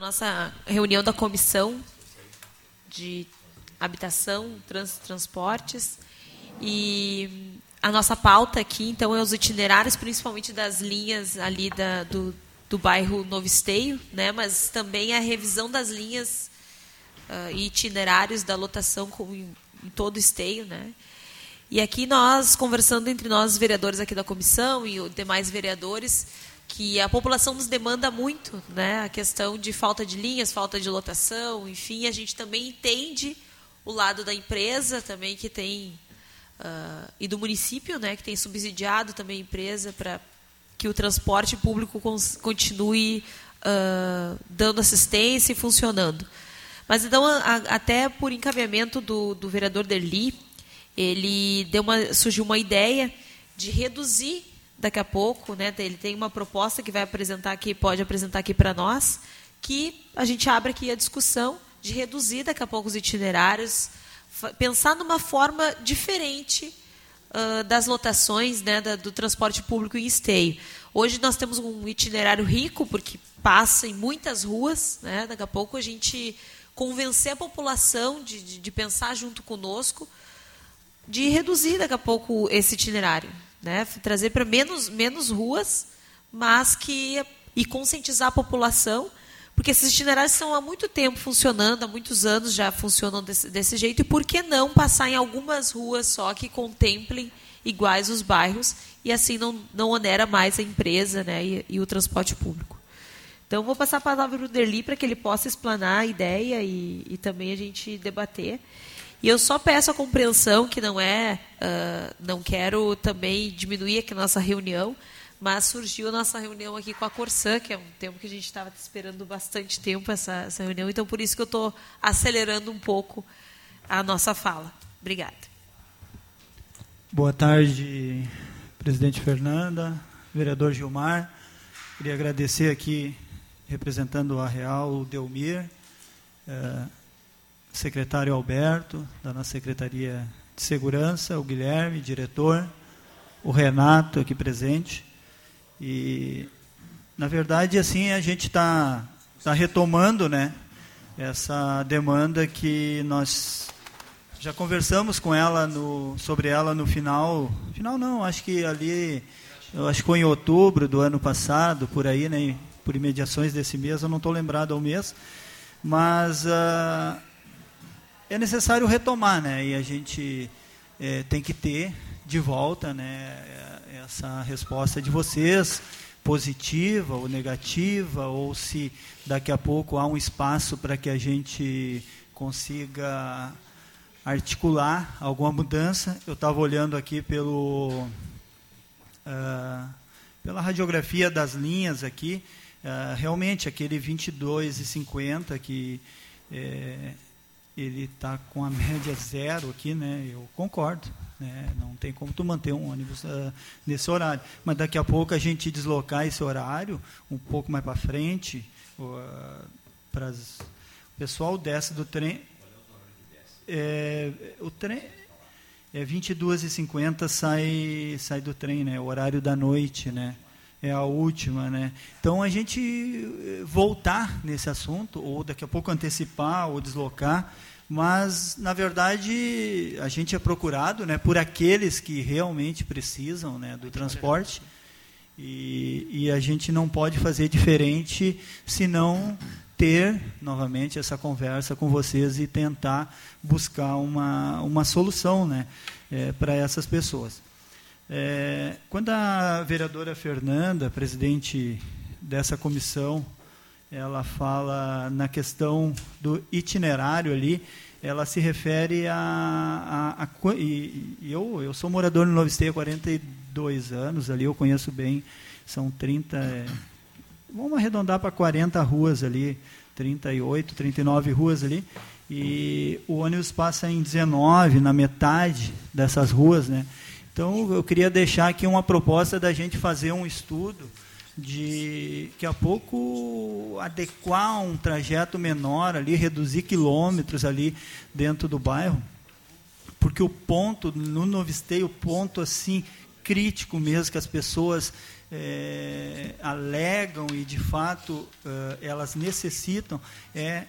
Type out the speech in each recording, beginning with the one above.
Nossa reunião da comissão de habitação, trans, transportes. E a nossa pauta aqui, então, é os itinerários, principalmente das linhas ali da, do, do bairro Novo Esteio, né, mas também a revisão das linhas uh, e itinerários da lotação com, em, em todo o Esteio, né, e aqui nós, conversando entre nós, vereadores aqui da comissão e os demais vereadores, que a população nos demanda muito, né? A questão de falta de linhas, falta de lotação, enfim, a gente também entende o lado da empresa também que tem uh, e do município, né? Que tem subsidiado também a empresa para que o transporte público continue uh, dando assistência e funcionando. Mas então, a, até por encaminhamento do, do vereador Derli, ele deu uma, surgiu uma ideia de reduzir daqui a pouco, né? Ele tem uma proposta que vai apresentar aqui, pode apresentar aqui para nós, que a gente abre aqui a discussão de reduzir daqui a pouco os itinerários, pensar numa forma diferente uh, das lotações, né, da, do transporte público em esteio. Hoje nós temos um itinerário rico porque passa em muitas ruas, né? Daqui a pouco a gente convencer a população de, de, de pensar junto conosco de reduzir daqui a pouco esse itinerário né? trazer para menos, menos ruas, mas que e conscientizar a população, porque esses itinerários estão há muito tempo funcionando, há muitos anos já funcionam desse, desse jeito, e por que não passar em algumas ruas só que contemplem iguais os bairros e assim não, não onera mais a empresa né, e, e o transporte público. Então, vou passar a palavra para o Derli para que ele possa explanar a ideia e, e também a gente debater. E eu só peço a compreensão que não é, uh, não quero também diminuir aqui nossa reunião, mas surgiu a nossa reunião aqui com a Corsã, que é um tempo que a gente estava esperando bastante tempo essa, essa reunião, então por isso que eu estou acelerando um pouco a nossa fala. Obrigada. Boa tarde, presidente Fernanda, vereador Gilmar. Queria agradecer aqui, representando a Real, o Delmir. Uh, secretário Alberto, da nossa Secretaria de Segurança, o Guilherme, diretor, o Renato aqui presente. E, na verdade, assim, a gente está tá retomando né, essa demanda que nós já conversamos com ela no, sobre ela no final. Final não, acho que ali, acho que foi em outubro do ano passado, por aí, né, por imediações desse mês, eu não estou lembrado ao mês. Mas uh, é necessário retomar, né? E a gente é, tem que ter de volta, né? Essa resposta de vocês, positiva ou negativa, ou se daqui a pouco há um espaço para que a gente consiga articular alguma mudança. Eu estava olhando aqui pelo uh, pela radiografia das linhas aqui, uh, realmente aquele 22,50 que é, ele está com a média zero aqui, né? Eu concordo, né? Não tem como tu manter um ônibus uh, nesse horário. Mas daqui a pouco a gente deslocar esse horário um pouco mais para frente, uh, para o pessoal desce do trem. É, o trem é 22h50 sai sai do trem, né? O horário da noite, né? é a última, né? Então a gente eh, voltar nesse assunto ou daqui a pouco antecipar ou deslocar, mas na verdade a gente é procurado, né, por aqueles que realmente precisam, né, do transporte. E, e a gente não pode fazer diferente se não ter novamente essa conversa com vocês e tentar buscar uma, uma solução né, é, para essas pessoas. É, quando a vereadora Fernanda, presidente dessa comissão, ela fala na questão do itinerário ali, ela se refere a, a, a e, eu eu sou morador no Novo Esteio há 42 anos ali eu conheço bem são 30 é, vamos arredondar para 40 ruas ali 38 39 ruas ali e o ônibus passa em 19 na metade dessas ruas né? Então, eu queria deixar aqui uma proposta da gente fazer um estudo de que a pouco adequar um trajeto menor ali, reduzir quilômetros ali dentro do bairro, porque o ponto no Novo Esteio, o ponto assim crítico mesmo que as pessoas é, alegam e de fato uh, elas necessitam é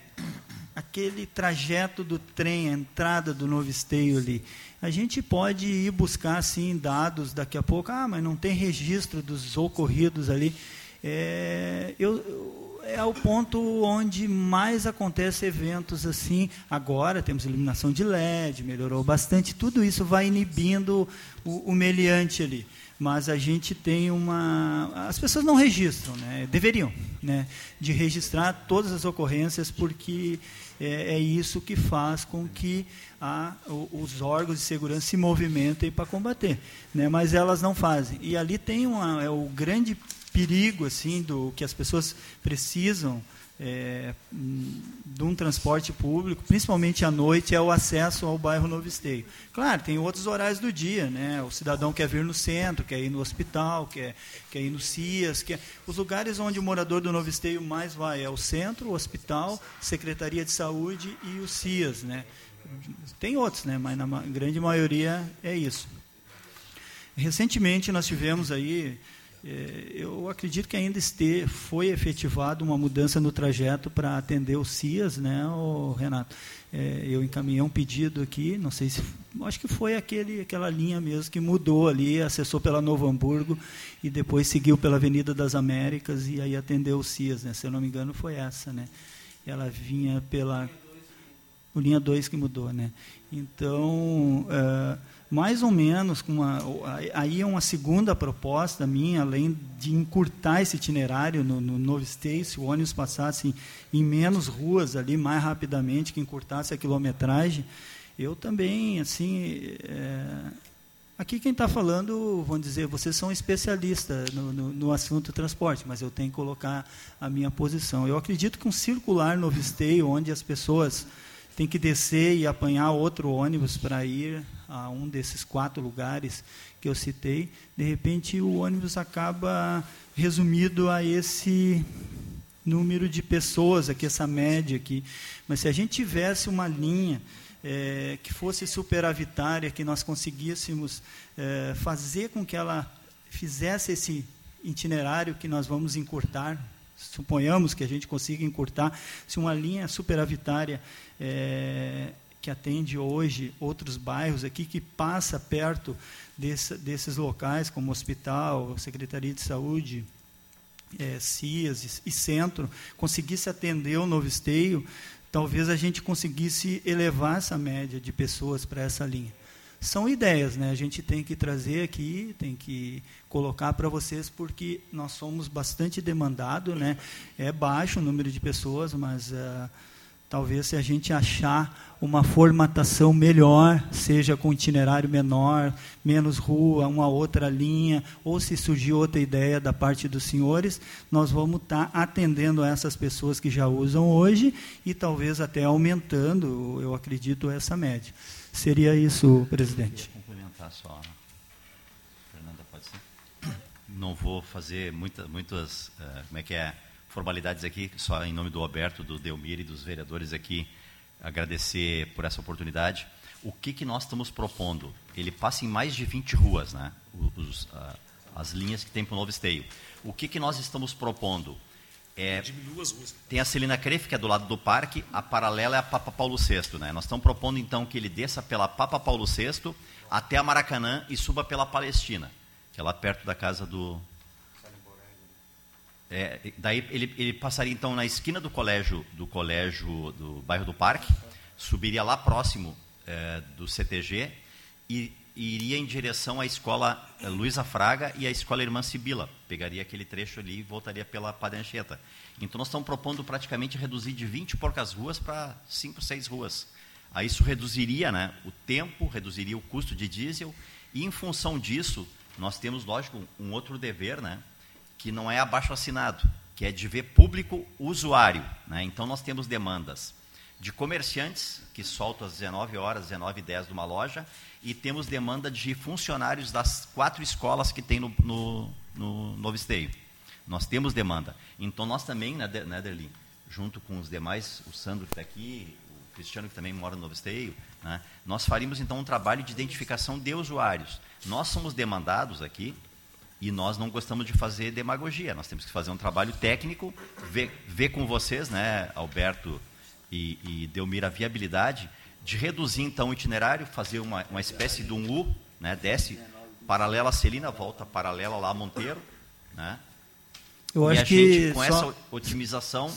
aquele trajeto do trem, a entrada do novo esteio ali. A gente pode ir buscar sim dados daqui a pouco, ah, mas não tem registro dos ocorridos ali. É, eu, é o ponto onde mais acontece eventos assim. Agora temos iluminação de LED, melhorou bastante. Tudo isso vai inibindo o, o meliante ali mas a gente tem uma. As pessoas não registram, né? deveriam, né? de registrar todas as ocorrências, porque é, é isso que faz com que a, os órgãos de segurança se movimentem para combater. Né? Mas elas não fazem. E ali tem uma, é o grande perigo assim do que as pessoas precisam é, de um transporte público, principalmente à noite, é o acesso ao bairro Novo Esteio. Claro, tem outros horários do dia, né? O cidadão quer vir no centro, quer ir no hospital, quer, quer ir no CIAS. Quer... Os lugares onde o morador do Novo Esteio mais vai é o centro, o hospital, Secretaria de Saúde e o CIAS, né? Tem outros, né? Mas na grande maioria é isso. Recentemente nós tivemos aí eu acredito que ainda este, foi efetivado uma mudança no trajeto para atender o CIAS, né, Renato? É, eu encaminhei um pedido aqui, não sei se. Acho que foi aquele, aquela linha mesmo que mudou ali, acessou pela Novo Hamburgo e depois seguiu pela Avenida das Américas e aí atendeu o CIAS, né? Se eu não me engano, foi essa, né? Ela vinha pela. O linha 2 que mudou, né? Então. Uh, mais ou menos, com uma, aí é uma segunda proposta minha, além de encurtar esse itinerário no, no Novo State, se o ônibus passasse em, menos ruas ali, mais rapidamente, que encurtasse a quilometragem, eu também, assim, é, aqui quem está falando, vamos dizer, vocês são especialistas no, no, no, assunto transporte, mas eu tenho que colocar a minha posição. Eu acredito que um circular Novo Esteio, onde as pessoas têm que descer e apanhar outro ônibus para ir a um desses quatro lugares que eu citei, de repente o ônibus acaba resumido a esse número de pessoas, aqui essa média aqui. Mas se a gente tivesse uma linha é, que fosse superavitária, que nós conseguíssemos é, fazer com que ela fizesse esse itinerário que nós vamos encurtar, suponhamos que a gente consiga encurtar, se uma linha superavitária é, que atende hoje outros bairros aqui, que passa perto desse, desses locais, como hospital, Secretaria de Saúde, é, CIAS e Centro, conseguisse atender o novo esteio, talvez a gente conseguisse elevar essa média de pessoas para essa linha. São ideias, né? A gente tem que trazer aqui, tem que colocar para vocês, porque nós somos bastante demandado, né? É baixo o número de pessoas, mas uh, Talvez se a gente achar uma formatação melhor, seja com itinerário menor, menos rua, uma outra linha, ou se surgir outra ideia da parte dos senhores, nós vamos estar tá atendendo essas pessoas que já usam hoje e talvez até aumentando, eu acredito, essa média. Seria isso, presidente. Eu complementar só. Fernanda, pode ser? Não vou fazer muita, muitas, uh, como é que é? formalidades aqui, só em nome do Alberto, do Delmir e dos vereadores aqui, agradecer por essa oportunidade. O que, que nós estamos propondo? Ele passa em mais de 20 ruas, né? Os, uh, as linhas que tem para o Novo Esteio. O que, que nós estamos propondo? É, tem a Celina Crefe, que é do lado do parque, a paralela é a Papa Paulo VI. Né? Nós estamos propondo, então, que ele desça pela Papa Paulo VI até a Maracanã e suba pela Palestina, que é lá perto da casa do, é, daí ele, ele, passaria então na esquina do colégio, do colégio do bairro do Parque, subiria lá próximo é, do CTG e, e, iria em direção à escola é, Luísa Fraga e à escola Irmã Sibila. Pegaria aquele trecho ali e voltaria pela Padancheta. Então nós estamos propondo praticamente reduzir de 20 porcas ruas para 5, 6 ruas. Aí isso reduziria né, o tempo, reduziria o custo de diesel e em função disso nós temos, lógico, um outro dever, né? que não é abaixo assinado, que é de ver público usuário. Né? Então, nós temos demandas de comerciantes, que soltam às 19 horas, 19 e 10 de uma loja, e temos demanda de funcionários das quatro escolas que tem no, no, no Novo Esteio. Nós temos demanda. Então, nós também, né, Derlin, junto com os demais, o Sandro que está aqui, o Cristiano que também mora no Novo Esteio, né, nós faríamos então um trabalho de identificação de usuários. Nós somos demandados aqui E nós não gostamos de fazer demagogia, nós temos que fazer um trabalho técnico, ver, ver com vocês, né, Alberto e, e Delmir, a viabilidade de reduzir então o itinerário, fazer uma, uma espécie de um U, né, desce paralela a Celina, volta paralela lá a Monteiro, né? Eu e acho a que gente, com só- essa otimização,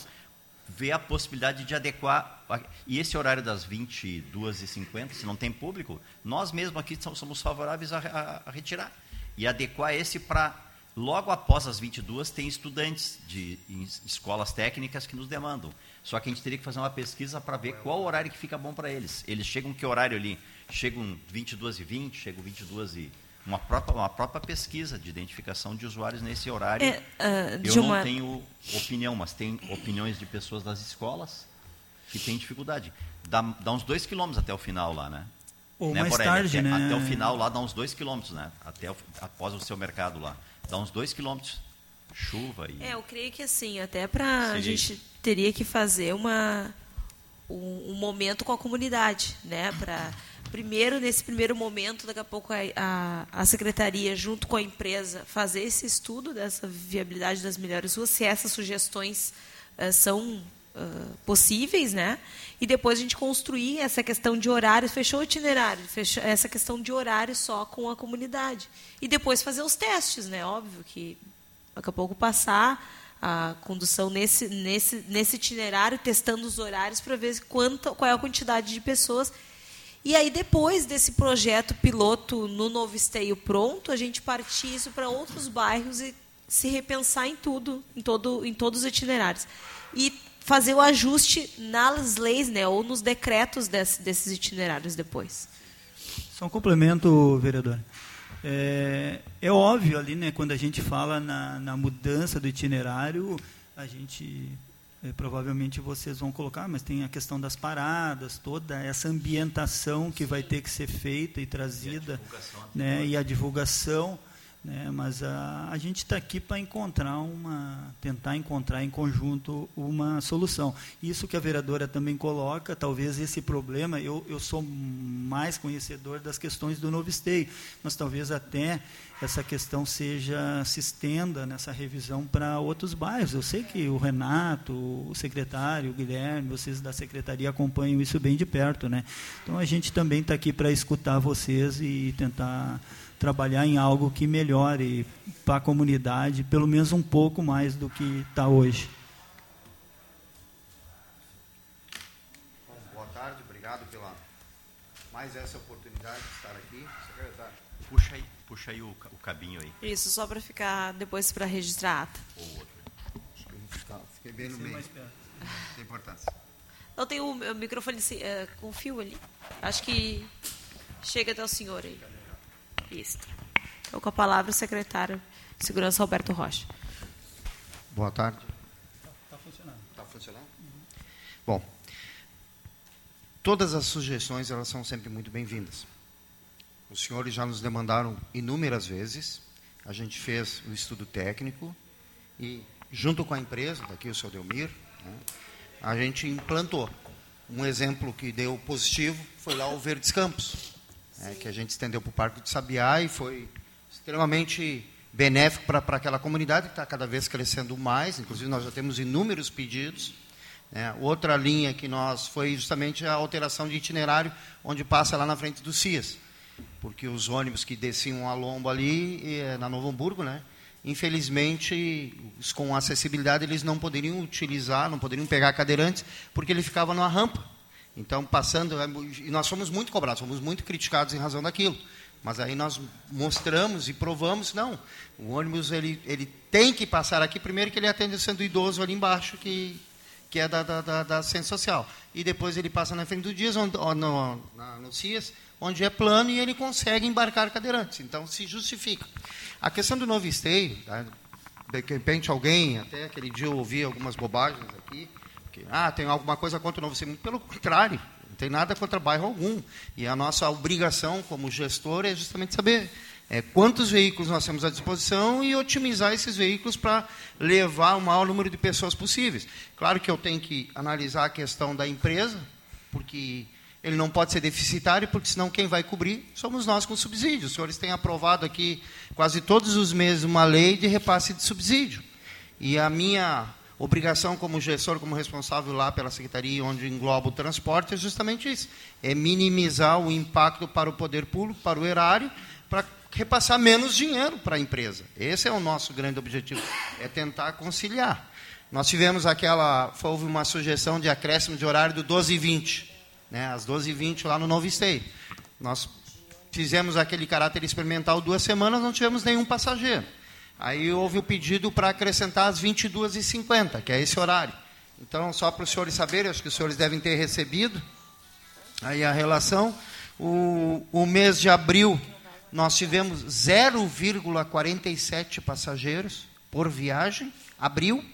vê a possibilidade de adequar. E esse horário das 22h50, se não tem público, nós mesmos aqui somos- somos favoráveis a, a- a retirar. E adequar esse para. Logo após as 22 tem estudantes de em escolas técnicas que nos demandam. Só que a gente teria que fazer uma pesquisa para ver qual horário que fica bom para eles. Eles chegam que horário ali? Chegam 22 e 20, chegam 22 e uma própria uma própria pesquisa de identificação de usuários nesse horário. É, ah, Eu não tenho opinião, mas tem opiniões de pessoas das escolas que têm dificuldade. Dá, dá uns dois quilômetros até o final lá, né? Ou Né, mais Borelli? tarde, até, né? Até o final lá dá uns dois quilômetros, né? Até o- após o seu mercado lá. Dá uns dois quilômetros. Chuva e... É, eu creio que assim, até para a gente teria que fazer uma um, um momento com a comunidade, né? Para primeiro nesse primeiro momento, daqui a pouco a, a, a secretaria junto com a empresa fazer esse estudo dessa viabilidade das melhores ruas, se essas sugestões eh, são possíveis, né? E depois a gente construir essa questão de horários, fechou o itinerário, fechou essa questão de horário só com a comunidade. E depois fazer os testes, né? Óbvio que daqui a pouco passar a condução nesse, nesse, nesse itinerário, testando os horários para ver quanto, qual é a quantidade de pessoas. E aí, depois desse projeto piloto no Novo Esteio pronto, a gente partir isso para outros bairros e se repensar em tudo, em, todo, em todos os itinerários. E fazer o ajuste nas leis, né, ou nos decretos desse- desses itinerários depois. Só um complemento, vereador. É, é óbvio ali, né, quando a gente fala na, na mudança do itinerário, a gente é, provavelmente vocês vão colocar, mas tem a questão das paradas, toda essa ambientação que vai ter que ser feita e trazida, né, e a divulgação, né, mas a, a gente está aqui para encontrar uma, tentar encontrar em conjunto uma solução. Isso que a vereadora também coloca, talvez esse problema, eu, eu sou mais conhecedor das questões do novo esteio, mas talvez até essa questão seja se estenda nessa revisão para outros bairros. Eu sei que o Renato, o secretário, o Guilherme, vocês da secretaria acompanham isso bem de perto, né? Então a gente também está aqui para escutar vocês e tentar trabalhar em algo que melhore para a comunidade, pelo menos um pouco mais do que está hoje. Bom, boa tarde, obrigado pela mais essa oportunidade de estar aqui. Secretário. Puxa aí, puxa aí o, o cabinho aí. Isso, só para ficar depois para registrar a ata. Ou outro. Acho que tá, fiquei bem no meio. Tem importância. Não tem o, o microfone eh, com fio ali. Acho que chega até o senhor aí. Isso. Então, com a palavra, o secretário de Segurança, Roberto Rocha. Boa tarde. Está funcionando. Está funcionando? Bom, todas as sugestões elas são sempre muito bem-vindas. Os senhores já nos demandaram inúmeras vezes. A gente fez o estudo técnico e, junto com a empresa, daqui o seu Delmir, né, a gente implantou. Um exemplo que deu positivo foi lá o Verdes Campos, né, que a gente estendeu para o Parque de Sabiá e foi extremamente benéfico para aquela comunidade que está cada vez crescendo mais. Inclusive, nós já temos inúmeros pedidos. né. Outra linha que nós foi justamente a alteração de itinerário, onde passa lá na frente do CIAS. Porque os ônibus que desciam a lombo ali, eh, na Novo Hamburgo, né? infelizmente, com acessibilidade, eles não poderiam utilizar, não poderiam pegar cadeirantes, porque ele ficava numa rampa. Então, passando, e nós fomos muito cobrados, fomos muito criticados em razão daquilo. Mas aí nós mostramos e provamos, não, o ônibus ele, ele tem que passar aqui, primeiro que ele atende sendo idoso ali embaixo, que, que é da, da, da, da Social. E depois ele passa na frente do Dias, onde, no, na, no CIAS, onde é plano e ele consegue embarcar cadeirantes. Então, se justifica. A questão do novo esteio, tá? de repente alguém, até aquele dia eu ouvi algumas bobagens aqui, que, ah, tem alguma coisa contra o novo. Muito pelo contrário, não tem nada contra bairro algum. E a nossa obrigação como gestor é justamente saber é, quantos veículos nós temos à disposição e otimizar esses veículos para levar o maior número de pessoas possíveis. Claro que eu tenho que analisar a questão da empresa, porque ele não pode ser deficitário, porque senão quem vai cobrir somos nós com subsídio. Os senhores têm aprovado aqui quase todos os meses uma lei de repasse de subsídio. E a minha obrigação como gestor, como responsável lá pela secretaria onde engloba o transporte é justamente isso, é minimizar o impacto para o poder público, para o erário, para repassar menos dinheiro para a empresa. Esse é o nosso grande objetivo, é tentar conciliar. Nós tivemos aquela, houve uma sugestão de acréscimo de horário do 12 e 20 né, às 12h20 lá no Novo Esteio. Nós fizemos aquele caráter experimental duas semanas, não tivemos nenhum passageiro. Aí houve o pedido para acrescentar às 22h50, que é esse horário. Então, só para os senhores saberem, acho que os senhores devem ter recebido aí a relação. O, o mês de abril, nós tivemos 0,47 passageiros por viagem, abril,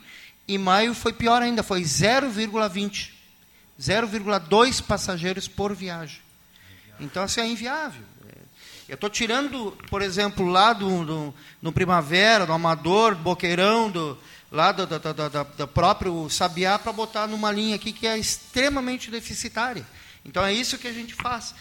e maio foi pior ainda, foi 0,20. 0,2 passageiros por viagem. Então, assim, é inviável. Eu estou tirando, por exemplo, lá do, do, no Primavera, do Amador, Boqueirão, do, lá do, do, do, do próprio Sabiá, para botar numa linha aqui que é extremamente deficitária. Então é isso que a gente faz.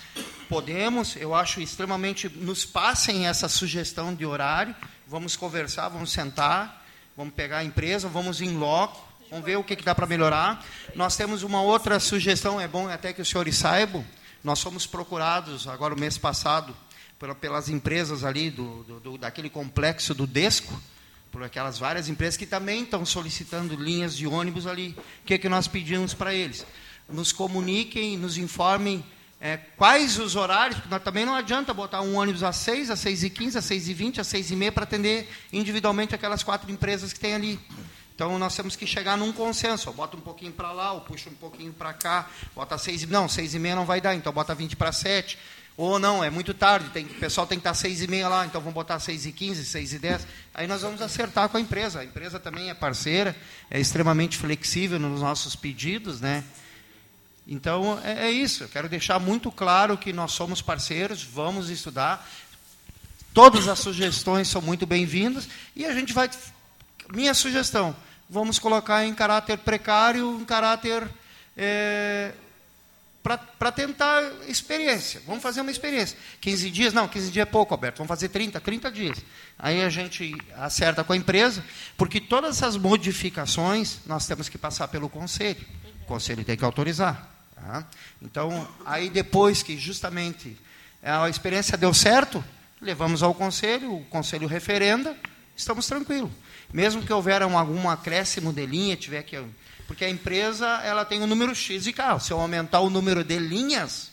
Podemos, eu acho extremamente, nos passem essa sugestão de horário, vamos conversar, vamos sentar, vamos pegar a empresa, vamos em loco, Vamos ver o que, que dá para melhorar. Nós temos uma outra sugestão, é bom até que os senhores saibam. Nós fomos procurados, agora o mês passado, pelas empresas ali, do, do, daquele complexo do Desco, por aquelas várias empresas que também estão solicitando linhas de ônibus ali. O que, que nós pedimos para eles? Nos comuniquem, nos informem é, quais os horários, porque também não adianta botar um ônibus às 6, às 6 e 15, às 6 e 20, às 6 e meia para atender individualmente aquelas quatro empresas que tem ali. Então nós temos que chegar num consenso. Bota um pouquinho para lá, ou puxa um pouquinho para cá, bota seis, não, seis e meia não vai dar, então bota 20 para sete. Ou não, é muito tarde, tem, o pessoal tem que estar seis e meia lá, então vamos botar seis e quinze, seis e dez. Aí nós vamos acertar com a empresa. A empresa também é parceira, é extremamente flexível nos nossos pedidos, né? Então é, é isso. Eu quero deixar muito claro que nós somos parceiros, vamos estudar. Todas as sugestões são muito bem-vindas e a gente vai. Minha sugestão vamos colocar em caráter precário, em caráter. É, para tentar experiência. Vamos fazer uma experiência. 15 dias? Não, 15 dias é pouco, Alberto. Vamos fazer 30, 30 dias. Aí a gente acerta com a empresa, porque todas essas modificações nós temos que passar pelo conselho. O conselho tem que autorizar. Tá? Então, aí depois que justamente a experiência deu certo, levamos ao conselho, o conselho referenda, estamos tranquilos. Mesmo que houver um, algum acréscimo de linha, tiver que. Porque a empresa ela tem um número X de carros. Se eu aumentar o número de linhas,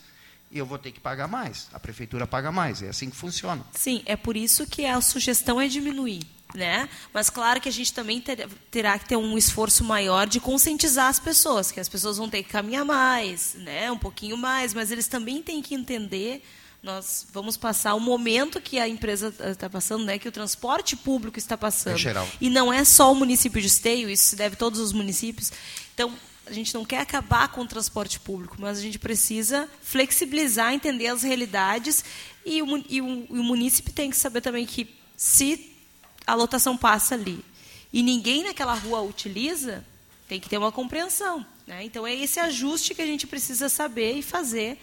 eu vou ter que pagar mais. A prefeitura paga mais. É assim que funciona. Sim, é por isso que a sugestão é diminuir. Né? Mas claro que a gente também ter, terá que ter um esforço maior de conscientizar as pessoas, que as pessoas vão ter que caminhar mais, né? um pouquinho mais, mas eles também têm que entender nós vamos passar o momento que a empresa está passando, né, que o transporte público está passando. geral. E não é só o município de Esteio, isso se deve a todos os municípios. Então, a gente não quer acabar com o transporte público, mas a gente precisa flexibilizar, entender as realidades e o, e o, e o município tem que saber também que se a lotação passa ali e ninguém naquela rua utiliza, tem que ter uma compreensão. Né? Então, é esse ajuste que a gente precisa saber e fazer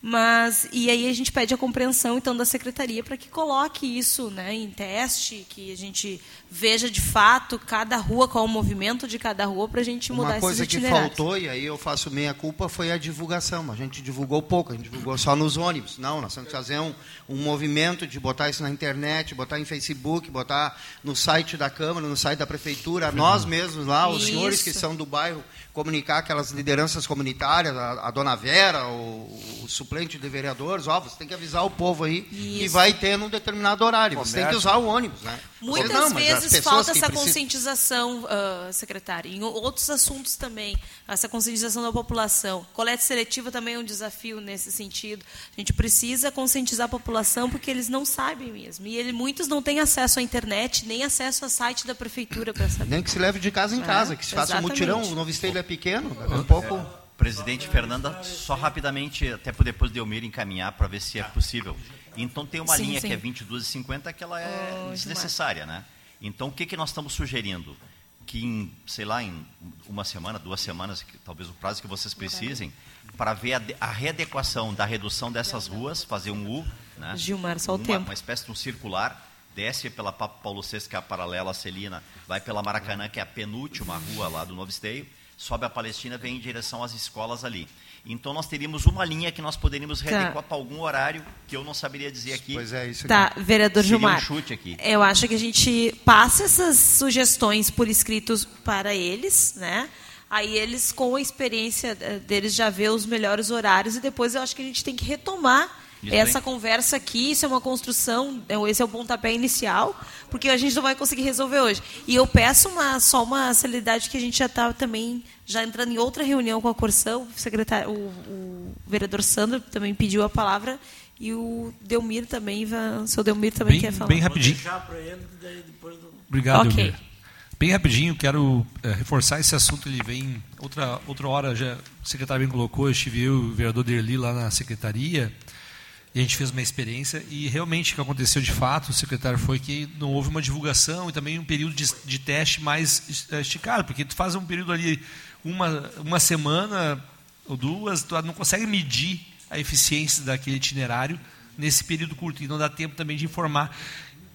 mas e aí a gente pede a compreensão então da secretaria para que coloque isso, né, em teste, que a gente veja de fato cada rua qual o movimento de cada rua para a gente mudar Uma coisa que faltou e aí eu faço meia culpa foi a divulgação. A gente divulgou pouco, a gente divulgou só nos ônibus. Não, nós temos que fazer um, um movimento de botar isso na internet, botar em Facebook, botar no site da Câmara, no site da prefeitura, nós mesmos lá, os isso. senhores que são do bairro comunicar aquelas lideranças comunitárias, a, a dona Vera, o, o, suplente de vereadores, ó, você tem que avisar o povo aí Isso. que vai ter num determinado horário. Comércio. Você tem que usar o ônibus, né? Muitas não, vezes falta essa conscientização, uh, secretário. Em outros assuntos também, essa conscientização da população. Coleta seletiva também é um desafio nesse sentido. A gente precisa conscientizar a população porque eles não sabem mesmo. E ele, muitos não têm acesso à internet, nem acesso ao site da prefeitura para saber. Nem que se leve de casa em é, casa, que se faça um mutirão. O Novo Esteio é pequeno, daqui a pouco. Presidente Fernanda, só rapidamente, até para depois de Elmir encaminhar para ver se é possível. Então tem uma sim, linha sim. que é 22,50 que ela é oh, desnecessária, né? Então o que, que nós estamos sugerindo? que em, sei lá, em uma semana, duas semanas, talvez o prazo que vocês precisem, para ver a, a, readequação da redução dessas ruas, fazer um U, né? Gilmar, só o uma, tempo. Uma espécie de um circular, desce pela Papa Paulo VI, que é a paralela à Celina, vai pela Maracanã, que é a penúltima rua lá do Novo Esteio, sobe a Palestina, vem em direção às escolas ali. Então nós teríamos uma linha que nós poderíamos readequar tá. para algum horário que eu não saberia dizer aqui. Pois é, isso Tá, vereador Seria Gilmar. Um chute aqui. Eu acho que a gente passa essas sugestões por escritos para eles, né? Aí eles, com a experiência eh, deles, já vê os melhores horários e depois eu acho que a gente tem que retomar isso essa bem. conversa aqui, isso é uma construção, é esse é o pontapé inicial, porque a gente não vai conseguir resolver hoje. E eu peço uma, só uma celeridade que a gente já está também já entrando em outra reunião com a Corsão, o, secretário, o, o vereador Sandro também pediu a palavra e o Delmir também, o seu Delmir também bem, quer falar. Bem rapidinho. Obrigado, okay. Delmir. Bem rapidinho, quero é, reforçar esse assunto. Ele vem outra outra hora já o secretário bem colocou. Eu estive eu, o vereador Derli lá na secretaria a gente fez uma experiência e realmente o que aconteceu de fato, o secretário foi que não houve uma divulgação e também um período de, de teste mais eh, esticado, porque tu faz um período ali uma uma semana ou duas, tu não consegue medir a eficiência daquele itinerário nesse período curto. E não dá tempo também de informar.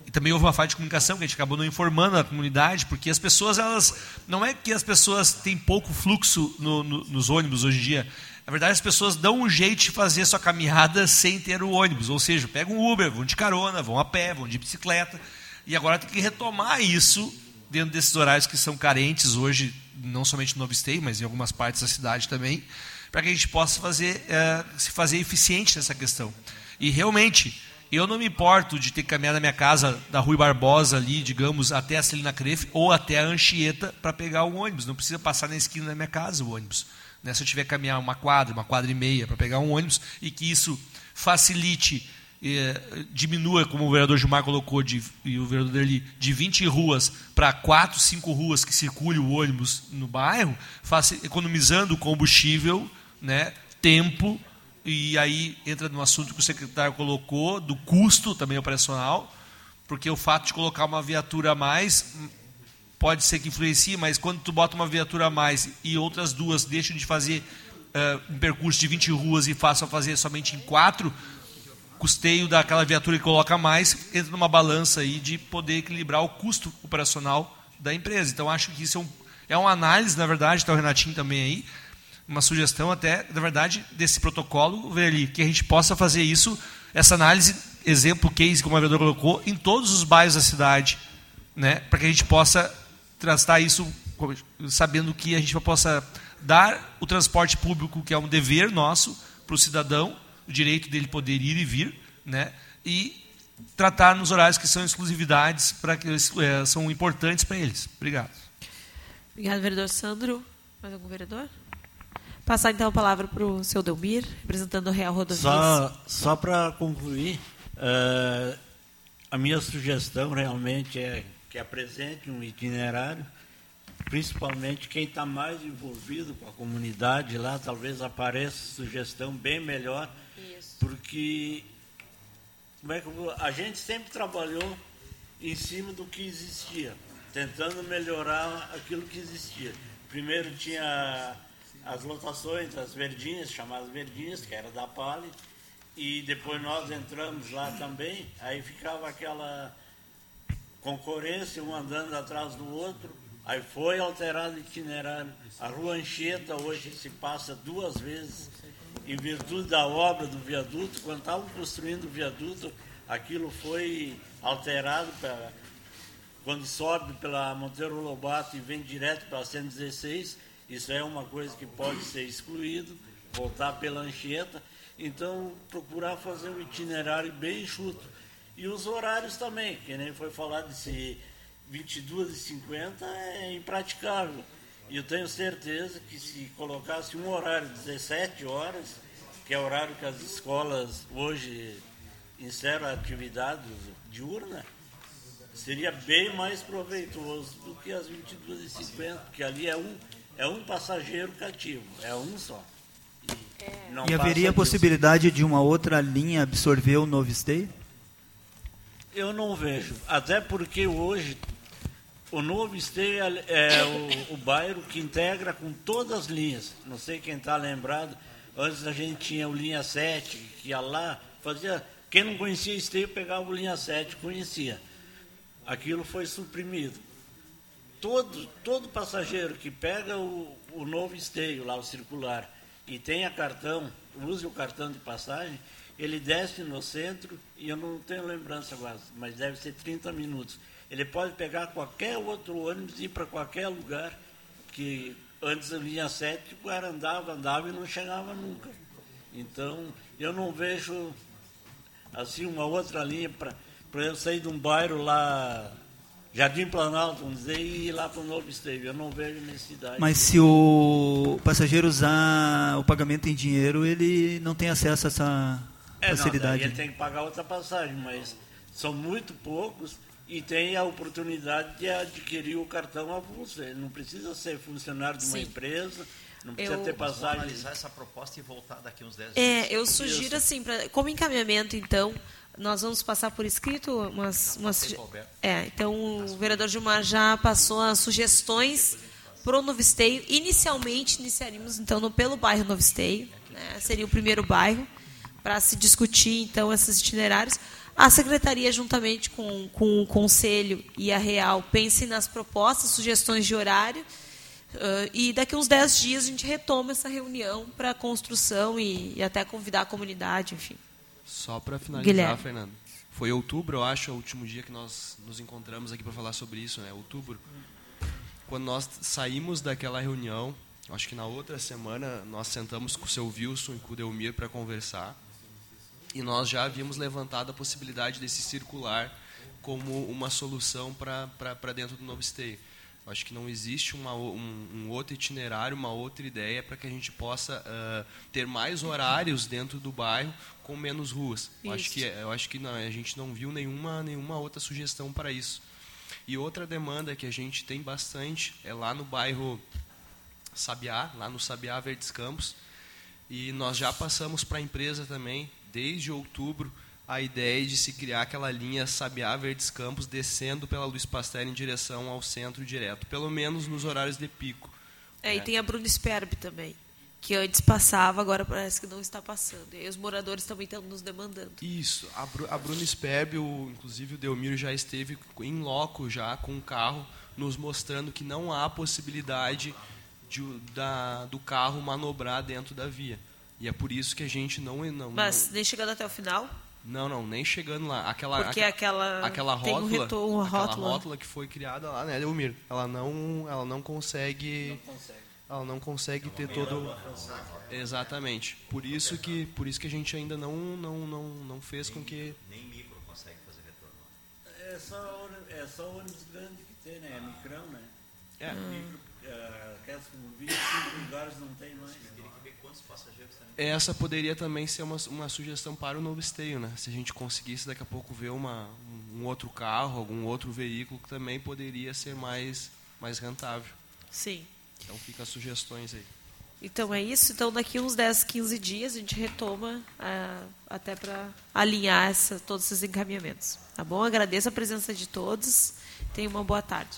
E também houve uma falha de comunicação que a gente acabou não informando a comunidade, porque as pessoas, elas não é que as pessoas têm pouco fluxo no, no, nos ônibus hoje em dia, na verdade, as pessoas dão um jeito de fazer sua caminhada sem ter o ônibus. Ou seja, pegam um Uber, vão de carona, vão a pé, vão de bicicleta. E agora tem que retomar isso dentro desses horários que são carentes hoje, não somente no Novo mas em algumas partes da cidade também, para que a gente possa fazer, é, se fazer eficiente nessa questão. E realmente, eu não me importo de ter que caminhar da minha casa, da Rui Barbosa ali, digamos, até a Celina Crefe ou até a Anchieta para pegar o ônibus. Não precisa passar na esquina da minha casa o ônibus. Né? Se eu tiver que caminhar uma quadra, uma quadra e meia para pegar um ônibus e que isso facilite, eh, diminua, como o vereador Gilmar colocou, de, e o vereador Derli, de 20 ruas para 4, 5 ruas que circule o ônibus no bairro, economizando combustível, né, tempo, e aí entra no assunto que o secretário colocou, do custo também operacional, porque o fato de colocar uma viatura a mais pode ser que influencie, mas quando tu bota uma viatura a mais e outras duas deixam de fazer uh, um percurso de 20 ruas e façam fazer somente em quatro, custeio daquela viatura que coloca mais entra numa balança aí de poder equilibrar o custo operacional da empresa. Então acho que isso é, um, é uma análise, na verdade, está o Renatinho também aí, uma sugestão até, na verdade, desse protocolo, ver ali, que a gente possa fazer isso, essa análise, exemplo, case, como o vereador colocou, em todos os bairros da cidade, né, para que a gente possa tratar isso sabendo que a gente possa dar o transporte público, que é um dever nosso para o cidadão, o direito dele poder ir e vir, né? e tratar nos horários que são exclusividades, para que eles, é, são importantes para eles. Obrigado. Obrigado, vereador Sandro. Mais algum vereador? Passar então a palavra para o seu Delmir, representando o Real Rodovias. Só, só para concluir, uh, a minha sugestão realmente é que apresente um itinerário, principalmente quem está mais envolvido com a comunidade lá, talvez apareça sugestão bem melhor, Isso. porque como é que a gente sempre trabalhou em cima do que existia, tentando melhorar aquilo que existia. Primeiro tinha as lotações, as verdinhas, chamadas verdinhas, que era da Pali, e depois nós entramos lá também, aí ficava aquela concorrência, um andando atrás do outro. Aí foi alterado o itinerário. A rua Anchieta hoje se passa duas vezes em virtude da obra do viaduto. Quando estavam construindo o viaduto, aquilo foi alterado para quando sobe pela Monteiro Lobato e vem direto para a 116, isso é uma coisa que pode ser excluído, voltar pela Anchieta. Então, procurar fazer um itinerário bem enxuto e os horários também, que nem foi falado de 22 e 50 é impraticável. E eu tenho certeza que se colocasse um horário de 17 horas, que é o horário que as escolas hoje encerram a atividade diurna, seria bem mais proveitoso do que as 22 e 50, porque ali é um, é um passageiro cativo, é um só. E, e haveria a possibilidade de uma outra linha absorver o novo esteio? Eu não vejo. Até porque hoje o novo esteio é, o, o, bairro que integra com todas as linhas. Não sei quem está lembrado. Antes a gente tinha o linha 7, que ia lá, fazia. Quem não conhecia esteio pegava o linha 7, conhecia. Aquilo foi suprimido. Todo, todo passageiro que pega o, o novo esteio, lá o circular, e tenha cartão, use o cartão de passagem, ele desce no centro, e eu não tenho lembrança agora, mas deve ser 30 minutos ele pode pegar qualquer outro ônibus e ir para qualquer lugar que antes a linha 7 o cara andava, andava e não chegava nunca. Então, eu não vejo assim uma outra linha para eu sair de um bairro lá, Jardim Planalto, vamos dizer, e ir lá para o Novo Esteio. Eu não vejo necessidade. Mas se o passageiro usar o pagamento em dinheiro, ele não tem acesso a essa é, facilidade. Não, ele tem que pagar outra passagem, mas são muito poucos e tem a oportunidade de adquirir o cartão avulso. Ele não precisa ser funcionário de uma Sim. empresa, não precisa eu, ter passagem. analisar essa proposta e voltar daqui uns 10 é, dias. É, eu sugiro Isso. assim, pra, como encaminhamento, então, nós vamos passar por escrito umas. umas é, então o vereador Gilmar já passou as sugestões para o Novo Esteio. Inicialmente, iniciaríamos então no, pelo bairro Novo Esteio, né, seria o primeiro bairro, para se discutir então esses itinerários. A secretaria, juntamente com, com o conselho e a Real, pense nas propostas, sugestões de horário. Uh, e daqui uns 10 dias a gente retoma essa reunião para a construção e, e, até convidar a comunidade, enfim. Só para finalizar, Guilherme. Fernando. Foi outubro, eu acho, o último dia que nós nos encontramos aqui para falar sobre isso, né? Outubro. Quando nós saímos daquela reunião, acho que na outra semana nós sentamos com o seu Wilson e com o Delmir para conversar e nós já havíamos levantado a possibilidade desse circular como uma solução para dentro do novo esteio. Acho que não existe uma, um, um, outro itinerário, uma outra ideia para que a gente possa uh, ter mais horários dentro do bairro com menos ruas. Eu acho que, eu acho que não, a gente não viu nenhuma, nenhuma outra sugestão para isso. E outra demanda que a gente tem bastante é lá no bairro Sabiá, lá no Sabiá Verdes Campos. E nós já passamos para a empresa também desde outubro a ideia de se criar aquela linha Sabiá Verdes Campos descendo pela Luiz Pasteur em direção ao centro direto, pelo menos nos horários de pico. É, né? e tem a Bruno Sperb também, que antes passava, agora parece que não está passando. E aí os moradores também estão nos demandando. Isso, a, Bru a Bruno Sperb, o, inclusive o Delmiro já esteve em loco já com o carro, nos mostrando que não há possibilidade de, da, do carro manobrar dentro da via. E é por isso que a gente não. não Mas não, nem chegando até o final? Não, não, nem chegando lá. Aquela, Porque aquela, aquela rótula, um retorno, aquela rótula. rótula que foi criada lá, né, Elmir? Ela não, ela não consegue. Não consegue. Ela não consegue ter todo. Exatamente. Por isso que, por isso que a gente ainda não, não, não, não fez nem, com que. Nem micro consegue fazer retorno. É só, é só ônibus grande que tem, né? É micrão, né? É. Hum. Micro, uh, aquelas com 25 lugares não tem mais. Né? essa poderia também ser uma, uma sugestão para o novo esteio, né? Se a gente conseguisse daqui a pouco ver uma, um outro carro, algum outro veículo que também poderia ser mais, mais rentável. Sim. Então fica as sugestões aí. Então é isso. Então daqui uns 10, 15 dias a gente retoma ah, até para alinhar essa, todos esses encaminhamentos. Tá bom? Agradeço a presença de todos. Tenha uma boa tarde.